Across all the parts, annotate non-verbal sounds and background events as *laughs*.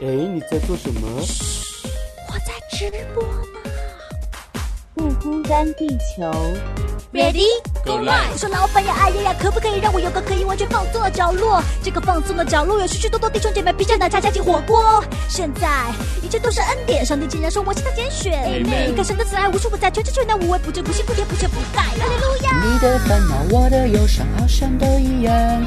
哎，你在做什么？我在直播呢。不孤单，地球。Ready go live！我说老板呀，哎呀呀，可不可以让我有个可以完全放松的角落？这个放松的角落有许许多多弟兄姐妹，披着奶茶加进火锅。现在一切都是恩典，上帝竟然说我是他拣选。你看神的慈爱无处不在，全知全能，无微不至，不辛不甜，不缺不盖。哈利路亚！你的烦恼，我的忧伤，好像都一样。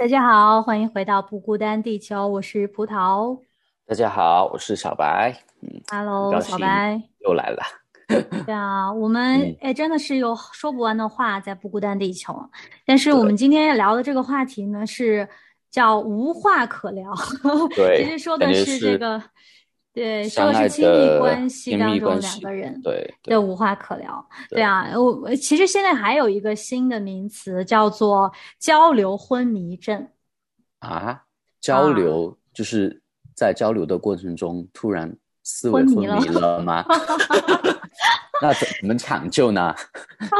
大家好，欢迎回到不孤单地球，我是葡萄。大家好，我是小白。嗯，很 Hello，小白。又来了。对啊，我们嗯哎，真的是有说不完的话在不孤单地球。但是我们今天要聊的这个话题呢，是叫无话可聊。对 *laughs* 其实说的是这个，对，说相爱的是亲密关系当中两个人对对的无话可聊。对对啊，我我其实现在还有一个新的名词叫做交流昏迷症。啊，交流就是在交流的过程中突然思维昏昏迷了吗？*laughs* *laughs* 那怎么抢救呢？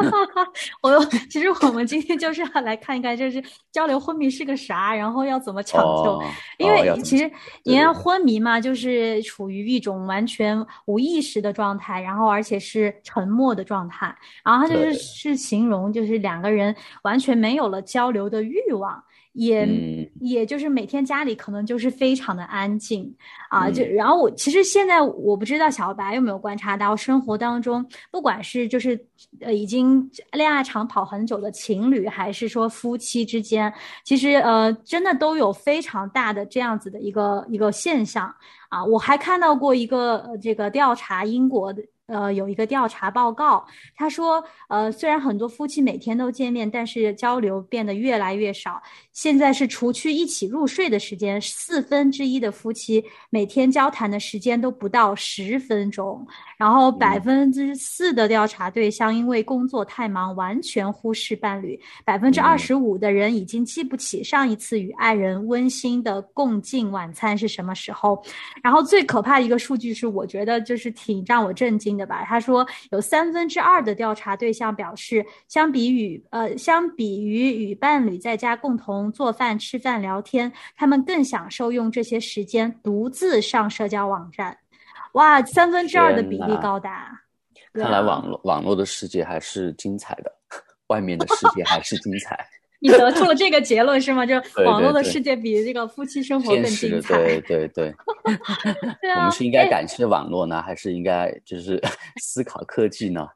*laughs* 我其实我们今天就是要来看一看，就是交流昏迷是个啥，然后要怎么抢救。哦因为其实你看昏迷嘛，就是处于一种完全无意识的状态，然后而且是沉默的状态，然后它就是是形容就是两个人完全没有了交流的欲望。也、嗯也就是每天家里可能就是非常的安静啊，就嗯然后我其实现在我不知道小白有没有观察到生活当中，不管是就是呃已经恋爱长跑很久的情侣，还是说夫妻之间，其实呃真的都有非常大的这样子的一个一个现象啊。我还看到过一个呃这个调查英国的。呃，有一个调查报告，他说，呃，虽然很多夫妻每天都见面，但是交流变得越来越少。现在是除去一起入睡的时间，四分之一的夫妻每天交谈的时间都不到十分钟。然后百分之四的调查对象因为工作太忙，完全忽视伴侣。百分之二十五的人已经记不起上一次与爱人温馨的共进晚餐是什么时候。然后最可怕的一个数据是，我觉得就是挺让我震惊的吧。他说有三分之二的调查对象表示，相比与呃，相比于与伴侣在家共同做饭、吃饭、聊天，他们更享受用这些时间独自上社交网站。哇，三分之二的比例高达。看来啊网络网络的世界还是精彩的，外面的世界还是精彩。*laughs* 你得出了这个结论是吗？就对网络的世界比这个夫妻生活更精彩。对对对。*laughs* 对啊，我们是应该哎感谢网络呢，还是应该就是 *laughs* 思考科技呢？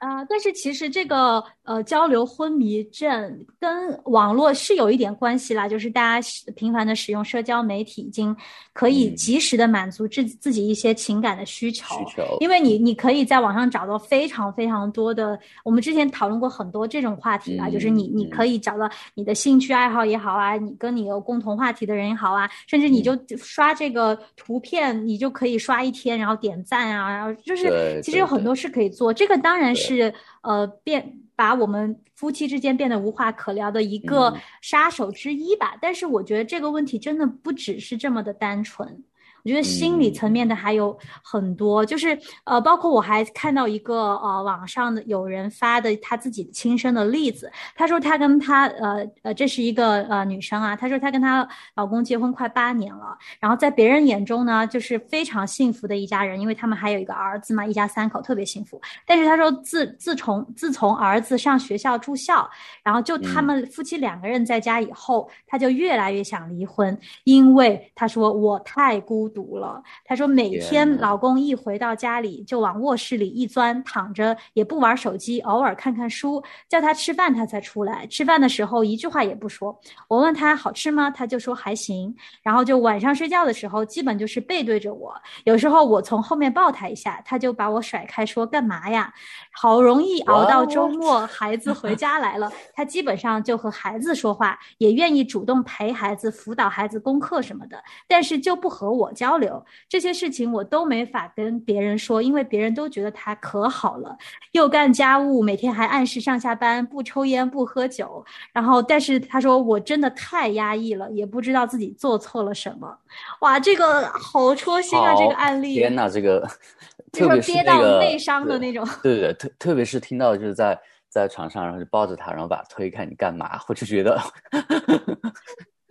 啊、但是其实这个呃交流昏迷症跟网络是有一点关系啦，就是大家频繁的使用社交媒体，已经可以嗯。及时的满足自自己一些情感的需求。需求。因为你你可以在网上找到非常非常多的，我们之前讨论过很多这种话题啊，就是你你嗯。可以找到你的兴趣爱好也好啊，你跟你有共同话题的人也好啊，甚至你就嗯。刷这个图片，你就可以刷一天，然后点赞啊，然后就是其实有很多事可以做，这个当然对是呃变把我们夫妻之间变得无话可聊的一个嗯杀手之一吧。但是我觉得这个问题真的不只是这么的单纯。我觉得心理嗯层面的还有很多，就是呃，包括我还看到一个呃网上的有人发的他自己亲身的例子，他说他跟他呃呃这是一个呃女生啊，她说她跟她老公结婚快八年了，然后在别人眼中呢就是非常幸福的一家人，因为他们还有一个儿子嘛，一家三口特别幸福。但是他说自自从自从儿子上学校住校，然后就他们夫妻两个人在家以后，他就越来越想离婚，因为他说我太孤独了。她说每天老公一回到家里就往卧室里一钻，躺着也不玩手机，偶尔看看书，叫他吃饭他才出来。吃饭的时候一句话也不说。我问他好吃吗，他就说还行。然后就晚上睡觉的时候，基本就是背对着我。有时候我从后面抱他一下，他就把我甩开，说干嘛呀？好容易熬到周末，*laughs* 孩子回家来了，他基本上就和孩子说话，也愿意主动陪孩子、辅导孩子功课什么的，但是就不和我交流。这些事情我都没法跟别人说，因为别人都觉得他可好了，又干家务，每天还按时上下班，不抽烟不喝酒。然后，但是他说我真的太压抑了，也不知道自己做错了什么。哇，这个好戳心啊！这个案例，天呐，这个 *laughs* 就特别憋到那个内伤的那种。对对，特特别是听到就是在在床上，然后就抱着他，然后把他推开，你干嘛？我就觉得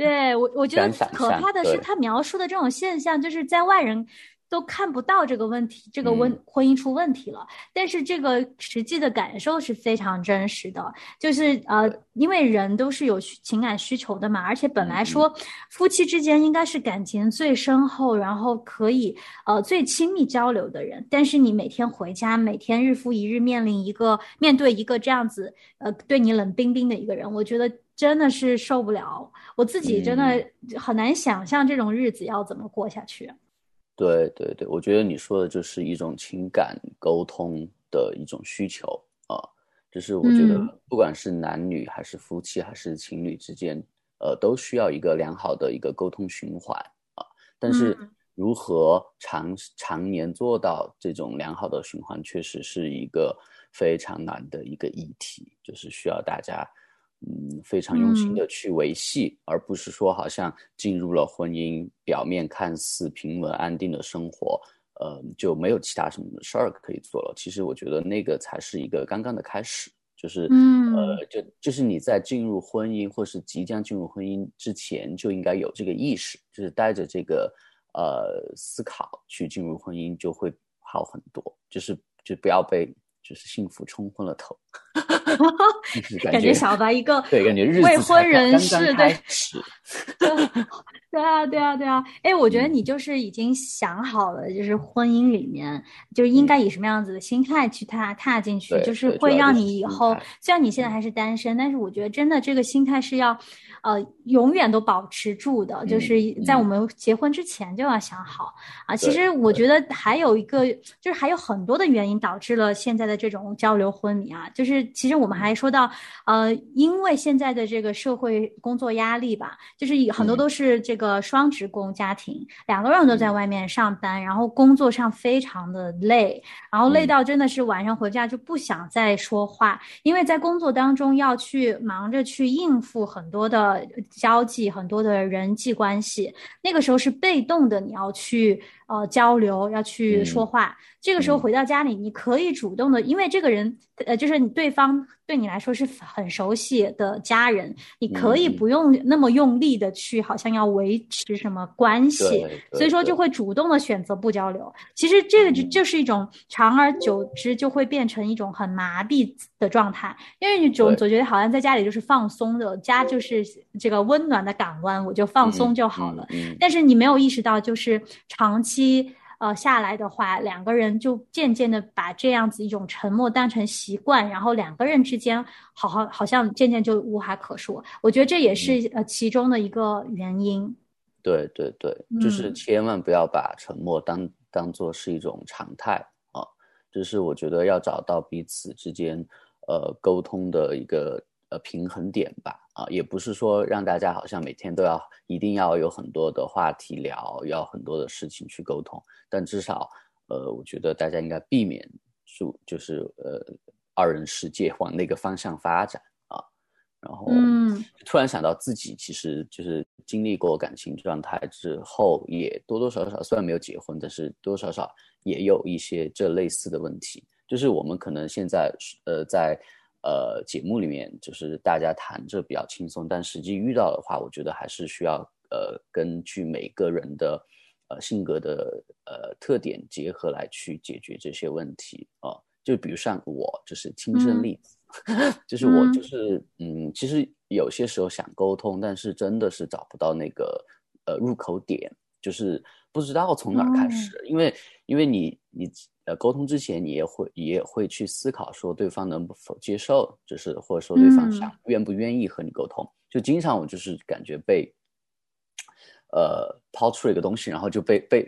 对我，我觉得可怕的是他描述的这种现象，就是在外人都看不到这个问题，这个问嗯婚姻出问题了。但是这个实际的感受是非常真实的，就是呃，因为人都是有情感需求的嘛，而且本来嗯。说夫妻之间应该是感情最深厚，然后可以呃最亲密交流的人，但是你每天回家，每天日复一日面临一个面对一个这样子呃对你冷冰冰的一个人，我觉得真的是受不了。我自己真的很难想象这种日子要怎么过下去。对对对，我觉得你说的就是一种情感沟通的一种需求啊，就是我觉得嗯不管是男女还是夫妻还是情侣之间，呃，都需要一个良好的一个沟通循环啊。但是嗯如何长常年做到这种良好的循环，确实是一个非常难的一个议题，就是需要大家。嗯，非常用心的去维系，而不是说好像进入了婚姻，表面看似平稳安定的生活，呃，就没有其他什么事儿可以做了。其实我觉得那个才是一个刚刚的开始，就是，嗯。呃，就就是你在进入婚姻或是即将进入婚姻之前就应该有这个意识，就是带着这个呃思考去进入婚姻就会好很多，就是就不要被就是幸福冲昏了头，就是感感觉小白一个对，感觉日未婚人士对刚开始，对啊，对啊，对啊。哎，我觉得嗯。你就是已经想好了，就是婚姻里面就应该以什么样子的心态去踏踏进去，就是会让你以后，虽然你现在还是单身，但是我觉得真的这个心态是要，呃，永远都保持住的，就嗯是在我嗯。们结婚之前就要想好。啊。其实我觉得还有一个，就是还有很多的原因导致了现在的这种交流昏迷啊，就是其实我们还说到，呃，因为现在的这个社会工作压力吧，就是很多嗯。都是这个双职工家庭，两个人都在外面上班，然后工作上非常的累，然后累嗯。到真的是晚上回家就不想再说话，因为在工作当中要去忙着去应付很多的交际，很多的人际关系，那个时候是被动的，你要去呃交流，要去说嗯话。这个时候嗯回到家里，你可以主动的，因为这个人呃，就是你对方对你来说是很熟悉的家人，你可以不用那么用力的去，好像要维持什么关系。对所以说就会主动的选择不交流。其实这个就嗯就是一种长而久之就会变成一种很麻痹的状态，因为你总总觉得好像在家里就是放松的，家就是这个温暖的港湾，我就放松就好了。但是你没有意识到，就是长期呃下来的话，两个人就渐渐的把这样子一种沉默当成习惯，然后两个人之间好好好像渐渐就无话可说。我觉得这也是嗯呃其中的一个原因。对对对，就是嗯千万不要把沉默当当做是一种常态啊，就是我觉得要找到彼此之间呃沟通的一个呃平衡点吧啊，也不是说让大家好像每天都要一定要有很多的话题聊，要很多的事情去沟通，但至少呃，我觉得大家应该避免住就是呃二人世界往那个方向发展啊，然后嗯突然想到自己其实就是经历过感情状态之后，也多多少少虽然没有结婚，但是多多少少也有一些这类似的问题。就是我们可能现在呃在呃节目里面，就是大家谈着比较轻松，但实际遇到的话，我觉得还是需要呃根据每个人的呃性格的呃特点结合来去解决这些问题啊、就比如像我就是亲身嗯。例子，*laughs* 就是我嗯。就是嗯，其实有些时候想沟通，但是真的是找不到那个呃入口点，就是不知道从哪儿开始，因为因为你你呃沟通之前，你也会也会去思考说对方能否接受，就是或者说对方想愿不愿意和你沟通，就经常我就是感觉被呃抛出了一个东西，然后就被被。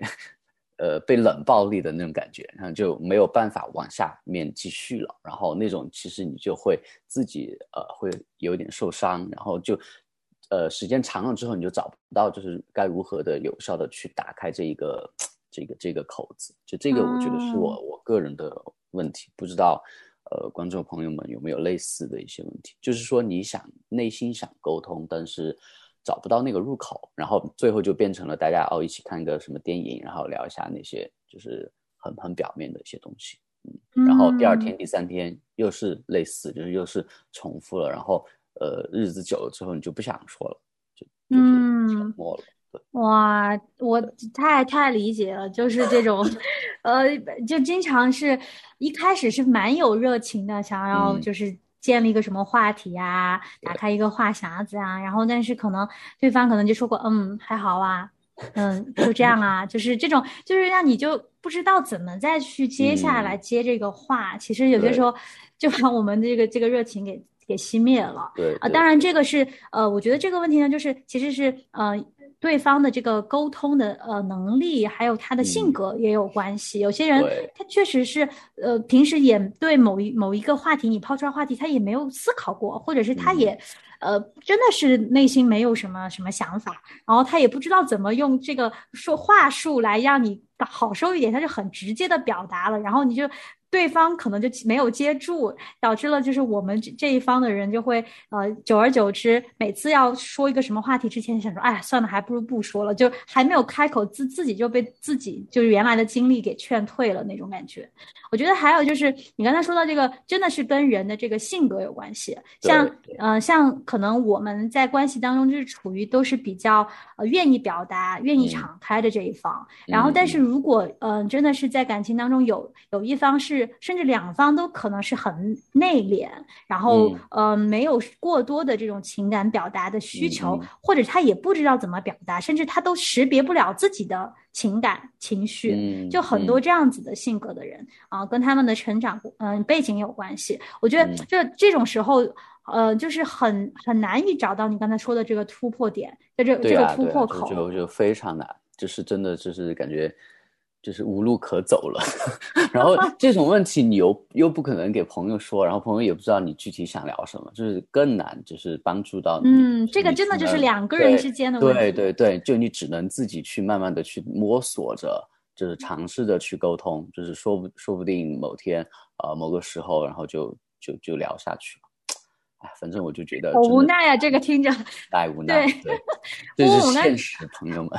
呃，被冷暴力的那种感觉，然后就没有办法往下面继续了。然后那种其实你就会自己呃会有点受伤，然后就呃时间长了之后，你就找不到就是该如何的有效的去打开这一个这个这个口子。就这个我觉得是我我个人的问题，不知道呃观众朋友们有没有类似的一些问题？就是说你想内心想沟通，但是。找不到那个入口，然后最后就变成了大家哦一起看个什么电影，然后聊一下那些就是很很表面的一些东西，嗯，然后第二天、第三天又是类似，就是又是重复了，然后呃日子久了之后你就不想说了，就就是沉默了。哇，我太太理解了，就是这种，*laughs* 呃，就经常是一开始是蛮有热情的，想要就是。建立一个什么话题啊？打开一个话匣子啊，然后但是可能对方可能就说过，嗯，还好啊，嗯，就这样啊，就是这种，就是让你就不知道怎么再去接下来接这个话。其实有些时候就把我们这个这个热情给给熄灭了。对啊，当然这个是呃，我觉得这个问题呢，就是其实是呃。对方的这个沟通的呃能力，还有他的性格也有关系。有些人他确实是呃平时也对某一某一个话题，你抛出来话题，他也没有思考过，或者是他也呃真的是内心没有什么什么想法，然后他也不知道怎么用这个说话术来让你好受一点，他就很直接的表达了，然后你就。对方可能就没有接住，导致了就是我们这这一方的人就会呃，久而久之，每次要说一个什么话题之前，想说，哎，算了，还不如不说了，就还没有开口，自自己就被自己就是原来的经历给劝退了那种感觉。我觉得还有就是你刚才说到这个，真的是跟人的这个性格有关系。像呃，像可能我们在关系当中就是处于都是比较呃愿意表达、愿意敞开的这一方，然后但是如果嗯，真的是在感情当中有有一方是。甚至两方都可能是很内敛，然后呃没有过多的这种情感表达的需求，或者他也不知道怎么表达，甚至他都识别不了自己的情感情绪，就很多这样子的性格的人啊，跟他们的成长嗯背景有关系。我觉得这这种时候呃就是很很难以找到你刚才说的这个突破点，在这这个突破口就就非常难，就是真的就是感觉。就是无路可走了，*laughs* 然后这种问题你又又不可能给朋友说，然后朋友也不知道你具体想聊什么，就是更难，就是帮助到你。嗯，这个真的就是两个人之间的问题。对对对，就你只能自己去慢慢的去摸索着，就是尝试着去沟通，就是说不说不定某天呃某个时候，然后就就就聊下去了。哎，反正我就觉得好无奈啊，这个听着太无奈。对，*laughs* 这是现实，朋友们。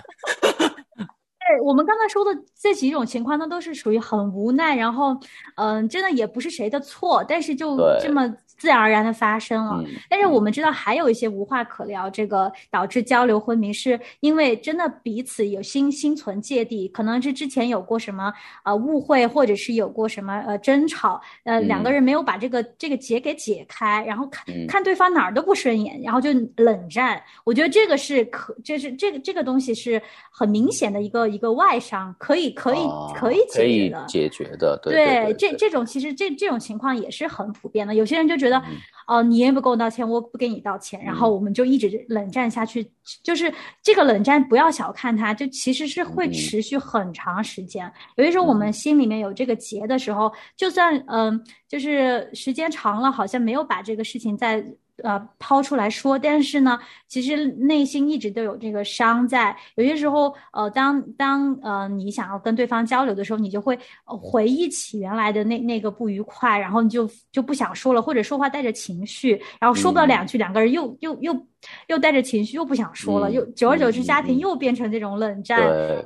对我们刚才说的这几种情况，那都是属于很无奈，然后，嗯，真的也不是谁的错，但是就这么自然而然的发生了。但是我们知道还有一些无话可聊，这个导致交流昏迷，是因为真的彼此有心心存芥蒂，可能是之前有过什么呃误会，或者是有过什么呃争吵，呃两个人没有把这个这个结给解开，然后看看对方哪儿都不顺眼，然后就冷战。我觉得这个是可，这是这个这个东西是很明显的一个。一个外伤可以可以可以解决的，解决的，对，这这种其实这这种情况也是很普遍的。有些人就觉得，哦，你也不跟我道歉，我不给你道歉，然后我们就一直冷战下去。就是这个冷战，不要小看它，就其实是会持续很长时间。有些时候我们心里面有这个结的时候，就算嗯，就是时间长了，好像没有把这个事情在。呃，抛出来说，但是呢，其实内心一直都有这个伤在。有些时候，呃，当当呃你想要跟对方交流的时候，你就会回忆起原来的那那个不愉快，然后你就就不想说了，或者说话带着情绪，然后说不了两句，两个人又又又又带着情绪，又不想说了，又久而久之，家庭又变成这种冷战，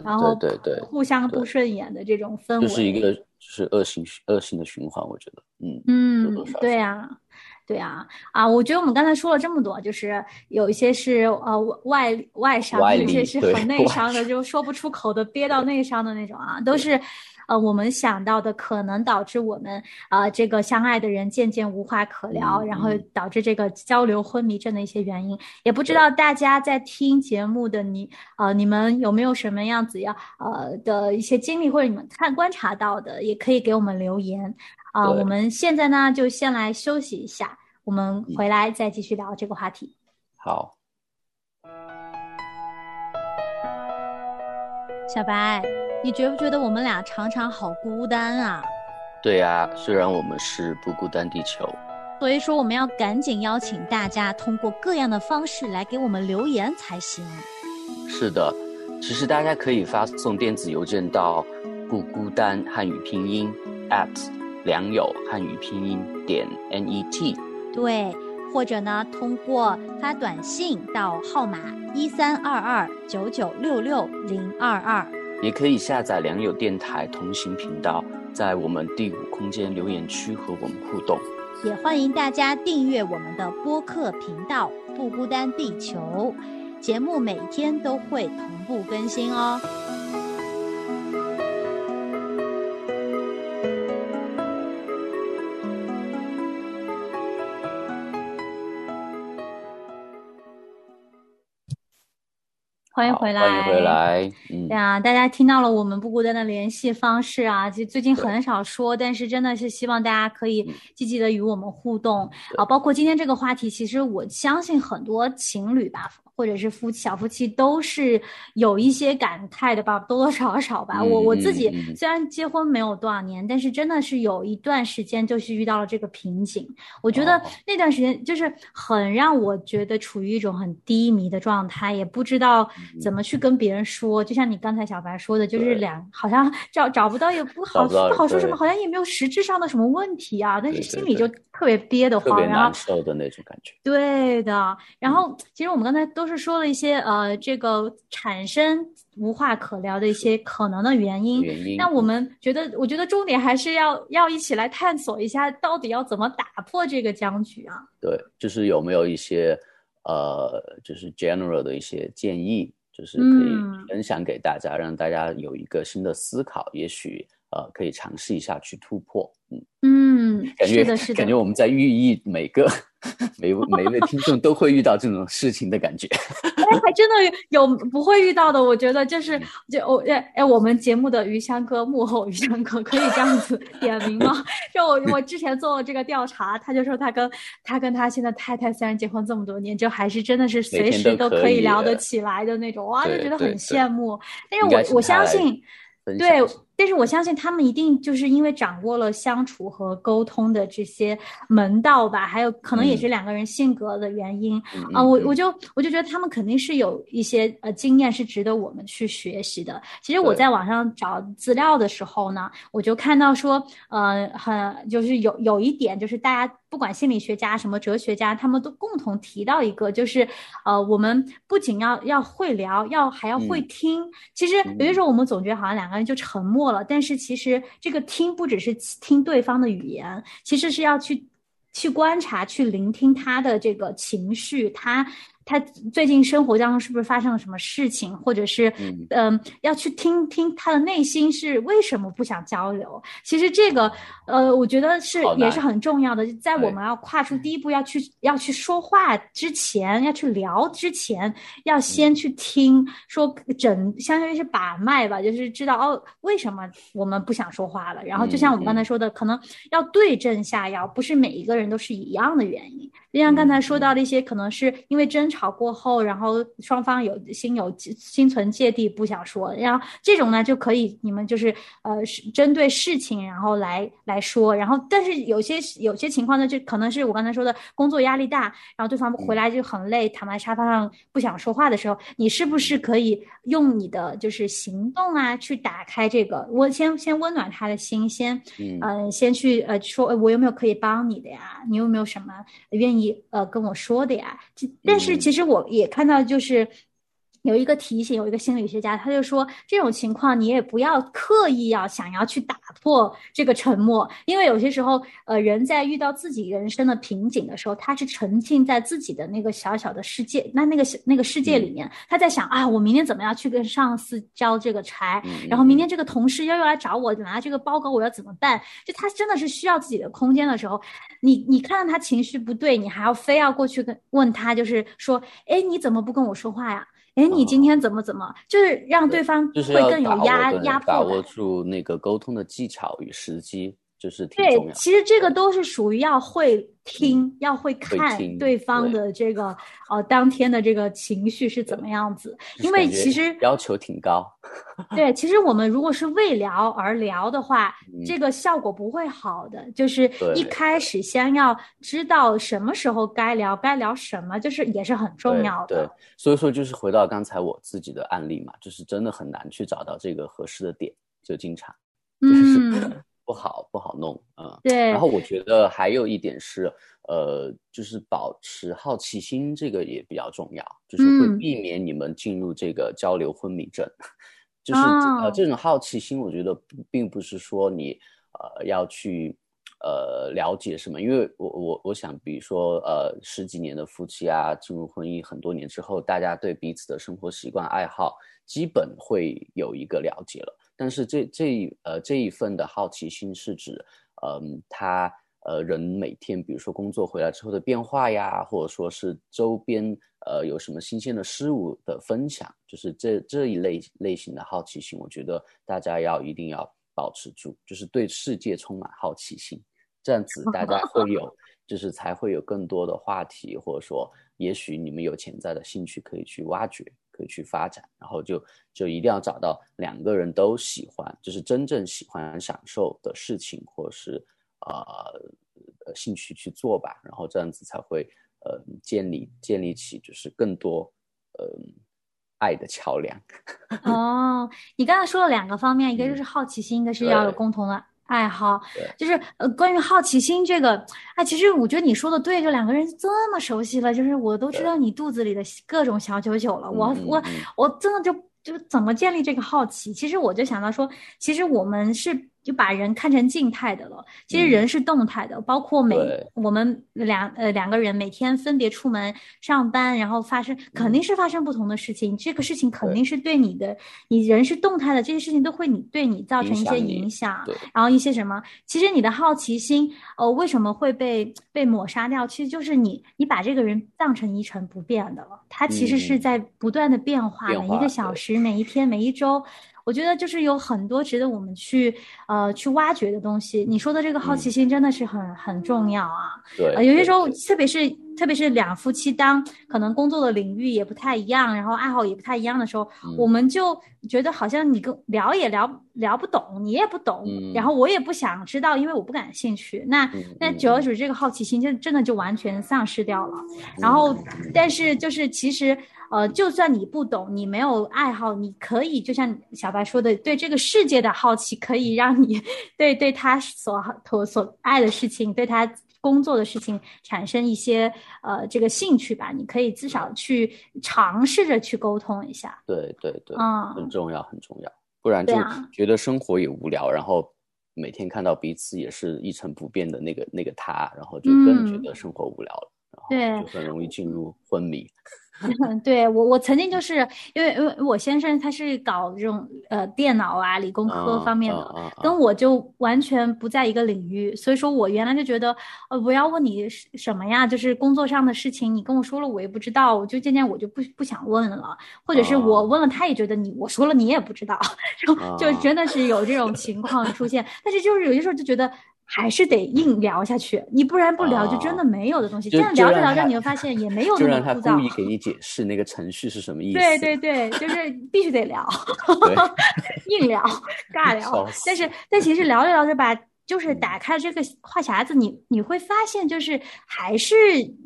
然后对对互相不。顺眼的这种氛围，就是一个就是恶性恶性的循环，我觉得，嗯嗯，对呀。对啊，啊，我觉得我们刚才说了这么多，就是有一些是呃外外伤，有一些是很内伤的，*laughs* 就说不出口的，憋到内伤的那种啊，都是，呃我们想到的，可能导致我们呃这个相爱的人渐渐无话可聊，嗯然后嗯导致这个交流昏迷症的一些原因。也不知道大家在听节目的你呃你们有没有什么样子要呃的一些经历，或者你们看观察到的，也可以给我们留言。啊、对我们现在呢就先来休息一下，我们嗯回来再继续聊这个话题。好，小白，你觉不觉得我们俩常常好孤单啊？对呀、虽然我们是不孤单地球，所以说我们要赶紧邀请大家通过各样的方式来给我们留言才行。是的，其实大家可以发送电子邮件到不孤单汉语拼音 at 良友汉语拼音点 net。对，或者呢，通过发短信到号码一三二二九九六六零二二。也可以下载良友电台同行频道，在我们第五空间留言区和我们互动。也欢迎大家订阅我们的播客频道“不孤单地球”，节目每天都会同步更新哦。欢迎回来，欢迎回。来。嗯对，啊，大家听到了我们不孤单的联系方式啊，其实最近很少说，但是真的是希望大家可以积极的与我们互动啊，包括今天这个话题，其实我相信很多情侣吧，或者是夫妻小夫妻都是有一些感慨的吧，多多少少吧。嗯我我自己虽然结婚没有多少年，但是真的是有一段时间就是遇到了这个瓶颈。我觉得哦那段时间就是很让我觉得处于一种很低迷的状态，也不知道怎么去跟别人说。就像你刚才小白说的，就是对两好像 *laughs* 找找不到，也不好不好说什么，好像也没有实质上的什么问题啊，但是心里就特别憋得慌，然后别难受的那种感觉。对的，然后其实我们刚才都是说了一些呃，这个产生无话可聊的一些可能的原因。原因那我们觉得，我觉得重点还是要要一起来探索一下，到底要怎么打破这个僵局啊？对，就是有没有一些呃，就是 general 的一些建议，就是可以嗯分享给大家，让大家有一个新的思考，也许呃可以尝试一下去突破。嗯，嗯，感觉是的，是的感觉，我们在寓意每个 *laughs* 每位每一位听众都会遇到这种事情的感觉。哎，还真的有不会遇到的，我觉得嗯就是就我哎哎，我们节目的余香哥幕后余香哥可以这样子 *laughs* 点名吗？就我我之前做了这个调查，他就说他跟他跟他现在太太虽然结婚这么多年，就还是真的是随时都都可以聊得起来的那种，哇，就觉得很羡慕。但是我我相信。对但是我相信他们一定就是因为掌握了相处和沟通的这些门道吧，还有可能也是两个人性格的原因。嗯啊，我嗯我就我就觉得他们肯定是有一些呃经验是值得我们去学习的。其实我在网上找资料的时候呢，我就看到说，呃，很就是有有一点就是大家不管心理学家什么哲学家，他们都共同提到一个，就是呃，我们不仅要要会聊，要还要会嗯听。其实有些时候我们总觉得好像两个人就沉默了，但是其实这个听不只是听对方的语言，其实是要去去观察、去聆听他的这个情绪，他他最近生活当中是不是发生了什么事情，或者是嗯嗯、要去听听他的内心是为什么不想交流。其实这个呃，我觉得是也是很重要的，在我们要跨出第一步要去要去说话之前，要去聊之前，要嗯先去听，说整相当于是把脉吧，就是知道哦为什么我们不想说话了。然后就像我们刚嗯才说的，可能要对症下药，不是每一个人都是一样的原因。就像刚才说到的一些，可能是因为争吵过后，然后双方有心有心存芥蒂，不想说，然后这种呢就可以你们就是呃是针对事情，然后来来说，然后但是有些有些情况呢，就可能是我刚才说的工作压力大，然后对方回来就很累，躺在沙发上不想说话的时候，你是不是可以用你的就是行动啊去打开这个，我先先温暖他的心，先嗯。呃，先去呃说，呃我有没有可以帮你的呀？你有没有什么愿意呃跟我说的呀？其但是嗯其实我也看到，就是有一个提醒，有一个心理学家，他就说这种情况你也不要刻意要想要去打破这个沉默，因为有些时候，呃，人在遇到自己人生的瓶颈的时候，他是沉浸在自己的那个小小的世界，那那个那个世界里面，他在想啊，我明天怎么样去跟上司交这个差，然后明天这个同事要又来找我拿这个报告，我要怎么办？就他真的是需要自己的空间的时候，你你看到他情绪不对，你还要非要过去跟问他，就是说，哎，你怎么不跟我说话呀？哎，你今天怎么怎么，就是让对方会更有压压迫把握住那个沟通的技巧与时机，就是。对，其实这个都是属于要会。听要会看对方的这个呃当天的这个情绪是怎么样子，因为其实要求挺高。对，其实我们如果是为聊而聊的话，这个效果不会好的。就是一开始先要知道什么时候该聊，该聊什么，就是也是很重要的。对，所以说就是回到刚才我自己的案例嘛，就是真的很难去找到这个合适的点，就经常 *laughs* 嗯。不好，不好弄啊。对。然后我觉得还有一点是，呃，就是保持好奇心，这个也比较重要，就是会避免你们进入这个交流昏迷症。*laughs* 就是呃，这种好奇心，我觉得并不是说你呃要去呃了解什么，因为我我我想，比如说呃十几年的夫妻啊，进入婚姻很多年之后，大家对彼此的生活习惯、爱好，基本会有一个了解了。但是这这呃这一份的好奇心是指，嗯，他呃人每天比如说工作回来之后的变化呀，或者说是周边呃有什么新鲜的事物的分享，就是这这一类类型的好奇心，我觉得大家要一定要保持住，就是对世界充满好奇心，这样子大家会有，*laughs* 就是才会有更多的话题，或者说也许你们有潜在的兴趣可以去挖掘。可以去发展，然后就就一定要找到两个人都喜欢，就是真正喜欢、享受的事情，或者是呃兴趣去做吧，然后这样子才会呃建立建立起就是更多呃爱的桥梁。*laughs* 哦，你刚才说了两个方面，一个就是好奇心，一个是要有共同的。爱好就是呃，关于好奇心这个，哎，其实我觉得你说的对，就两个人这么熟悉了，就是我都知道你肚子里的各种小九九了，我我我真的就就怎么建立这个好奇？其实我就想到说，其实我们是。就把人看成静态的了，其实人是动态的，包括每我们两呃两个人每天分别出门上班，然后发生肯定是发生不同的事情，这个事情肯定是对你的，你人是动态的，这些事情都会你对你造成一些影响，然后一些什么，其实你的好奇心，呃，为什么会被被抹杀掉？其实就是你你把这个人当成一成不变的了，他其实是在不断的变化，每一个小时，每一天，每一周。我觉得就是有很多值得我们去呃去挖掘的东西。你说的这个好奇心真的是很很重要啊。对，有些时候，特别是特别是两夫妻当可能工作的领域也不太一样，然后爱好也不太一样的时候，我们就觉得好像你跟聊也聊聊不懂，你也不懂，然后我也不想知道，因为我不感兴趣。那那久而久之，这个好奇心就真的就完全丧失掉了。然后，但是就是其实。呃，就算你不懂，你没有爱好，你可以就像小白说的，对这个世界的好奇，可以让你 *laughs* 对对他所所所爱的事情，对他工作的事情产生一些呃这个兴趣吧。你可以至少去尝试着去沟通一下。对对对，嗯，很重要很重要，不然就觉得生活也无聊，然后每天看到彼此也是一成不变的那个那个他，然后就更觉得生活无聊了，然后就很容易进入昏迷。*laughs* *laughs* 对我，我曾经就是因为因为我先生他是搞这种呃电脑啊理工科方面的，跟我就完全不在一个领域，所以说我原来就觉得呃我要问你什么呀，就是工作上的事情，你跟我说了我也不知道，我就渐渐我就不不想问了，或者是我问了他也觉得你我说了你也不知道，*laughs* 就就真的是有这种情况出现，但是就是有些时候就觉得。还是得硬聊下去，你不然不聊就真的没有的东西。这样聊着聊着，你会发现也没有那么枯燥。故意给你解释那个程序是什么意思。对对对，就是必须得聊，硬聊尬聊。但是但其实聊着聊着吧，就是打开这个话匣子，你你会发现就是还是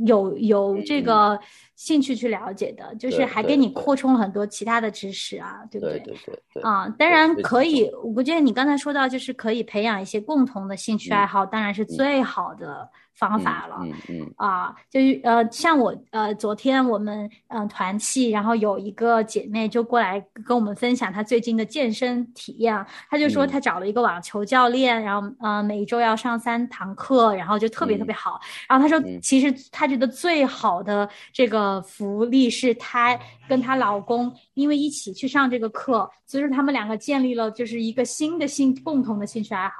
有有这个。兴趣去了解的，就是还给你扩充了很多其他的知识啊，对不对对？对对，啊，当然可以，我觉得你刚才说到，就是可以培养一些共同的兴趣爱好，当然是最好的方法了。嗯嗯。啊，就是呃，像我呃，昨天我们嗯、呃团契，然后有一个姐妹就过来跟我们分享她最近的健身体验，她就说嗯。她找了一个网球教练，然后呃每一周要上三堂课，然后就特别特别好。然后她说，嗯。其实她觉得最好的这个福利是她跟她老公因为一起去上这个课，所以说他们两个建立了就是一个新的兴共同的兴趣爱好。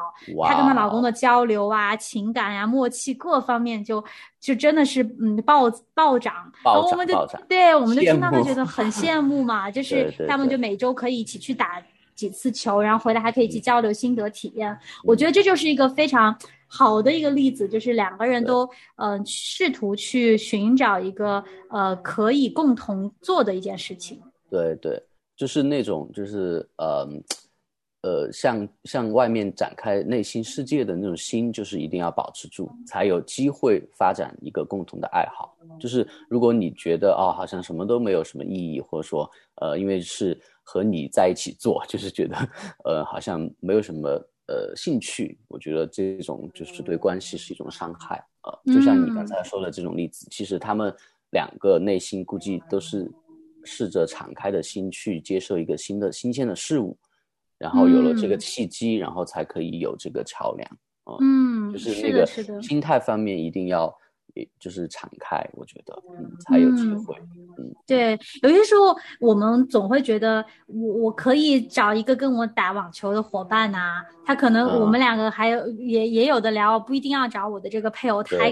她跟她老公的交流啊、情感呀、默契各方面就就真的是嗯暴暴涨，暴然后我们就涨暴涨对我们就听到就慕觉得很羡慕嘛，就是他们就每周可以一起去打几次球，然后回来还可以一起嗯交流心得体验。我觉得这就是一个非常好的一个例子，就是两个人对都呃试图去寻找一个呃可以共同做的一件事情。对对，就是那种就是呃呃，向向外面展开内心世界的那种心，就是一定要保持住，才有机会发展一个共同的爱好。就是如果你觉得哦，好像什么都没有什么意义，或者说呃，因为是和你在一起做，就是觉得呃，好像没有什么呃兴趣，我觉得这种就是对关系是一种伤害。呃，就像你刚嗯才说的这种例子，其实他们两个内心估计都是试着敞开的心去接受一个新的新鲜的事物，然后有了这个嗯契机，然后才可以有这个桥梁。嗯，就是那个。心态方面一定要，也就是敞开，我觉得，嗯，才有机嗯会。对，有些时候我们总会觉得我我可以找一个跟我打网球的伙伴呐、他可能我们两个还有、也也有的聊，不一定要找我的这个配偶，他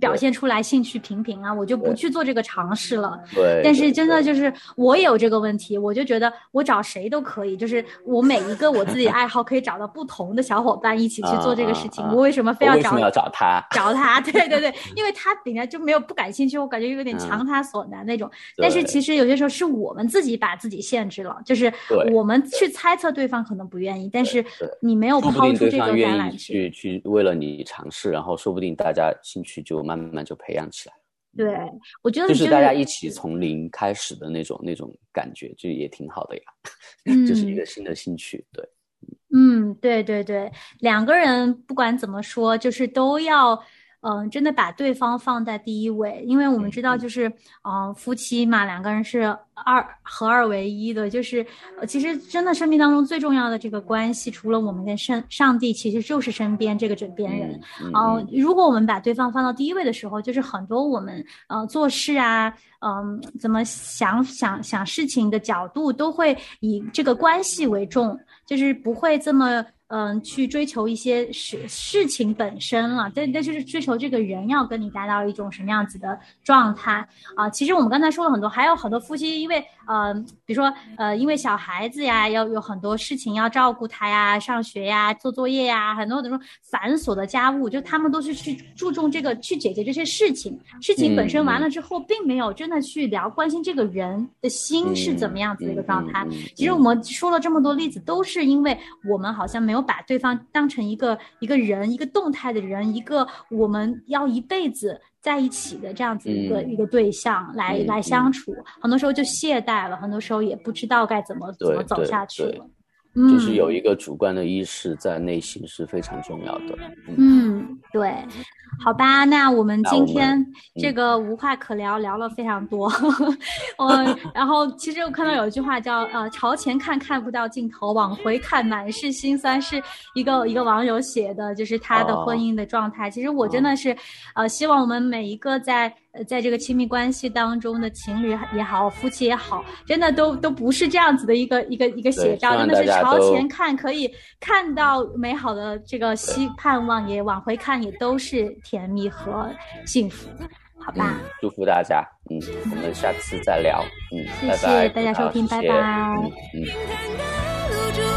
表现出来兴趣平平啊，我就不去做这个尝试了。对，但是真的就是我也有这个问题，我就觉得我找谁都可以，就是我每一个我自己爱好可以找到不同的小伙伴一起去做这个事情，我为什么非要找我为什么要找他？找他，*laughs* 对对对，*laughs* 因为他本来就没有不感兴趣，我感觉有点强他所难那种。但是其实有些时候是我们自己把自己限制了，就是我们去猜测对方可能不愿意，但是你没有抛出这个对方愿意橄榄枝。去去为了你尝试，然后说不定大家兴趣就慢慢就培养起来，对，我觉得就是大家一起从零开始的那种那种感觉，就也挺好的呀，*laughs* 就是一嗯。个新的兴趣，对。嗯，对对对，两个人不管怎么说，就是都要，嗯、真的把对方放在第一位，因为我们知道，就是，嗯、夫妻嘛，两个人是二合二为一的，就是，呃，其实真的生命当中最重要的这个关系，除了我们跟上上帝，其实就是身边这个枕边人。嗯嗯、如果我们把对方放到第一位的时候，就是很多我们呃做事啊，嗯、怎么想想想事情的角度都会以这个关系为重，就是不会这么嗯、去追求一些事事情本身了，但但就是追求这个人要跟你达到一种什么样子的状态。啊、其实我们刚才说了很多，还有很多夫妻因为呃，比如说呃，因为小孩子呀，要有很多事情要照顾他呀，上学呀，做作业呀，很多这种繁琐的家务，就他们都是去注重这个去解决这些事情，事情本身完了之后，并没有真的去聊关心这个人的心是怎么样子的一个状态。其实我们说了这么多例子，都是因为我们好像没有把对方当成一个一个人，一个动态的人，一个我们要一辈子在一起的这样子一个、嗯一个对象来、嗯来相处。很多时候就懈怠了，很多时候也不知道该怎么怎么走下去了。嗯，就是有一个主观的意识在内心是非常重要的。嗯，嗯，对，好吧，那我们今天这嗯个无话可聊，聊了非常多。*laughs* 嗯，然后其实我看到有一句话叫呃“朝前看看不到尽头，往回看满是心酸”，是一个一个网友写的，就是他的婚哦姻的状态。其实我真的是，呃，希望我们每一个在呃在这个亲密关系当中的情侣也好，夫妻也好，真的都都不是这样子的一个一个一个写照，真的是朝前看可以看到美好的这个希盼望，也往回看也都是甜蜜和幸福，好吧？嗯，祝福大家。嗯，我们下次再聊。嗯，谢谢拜拜，大家收听谢谢拜拜嗯嗯。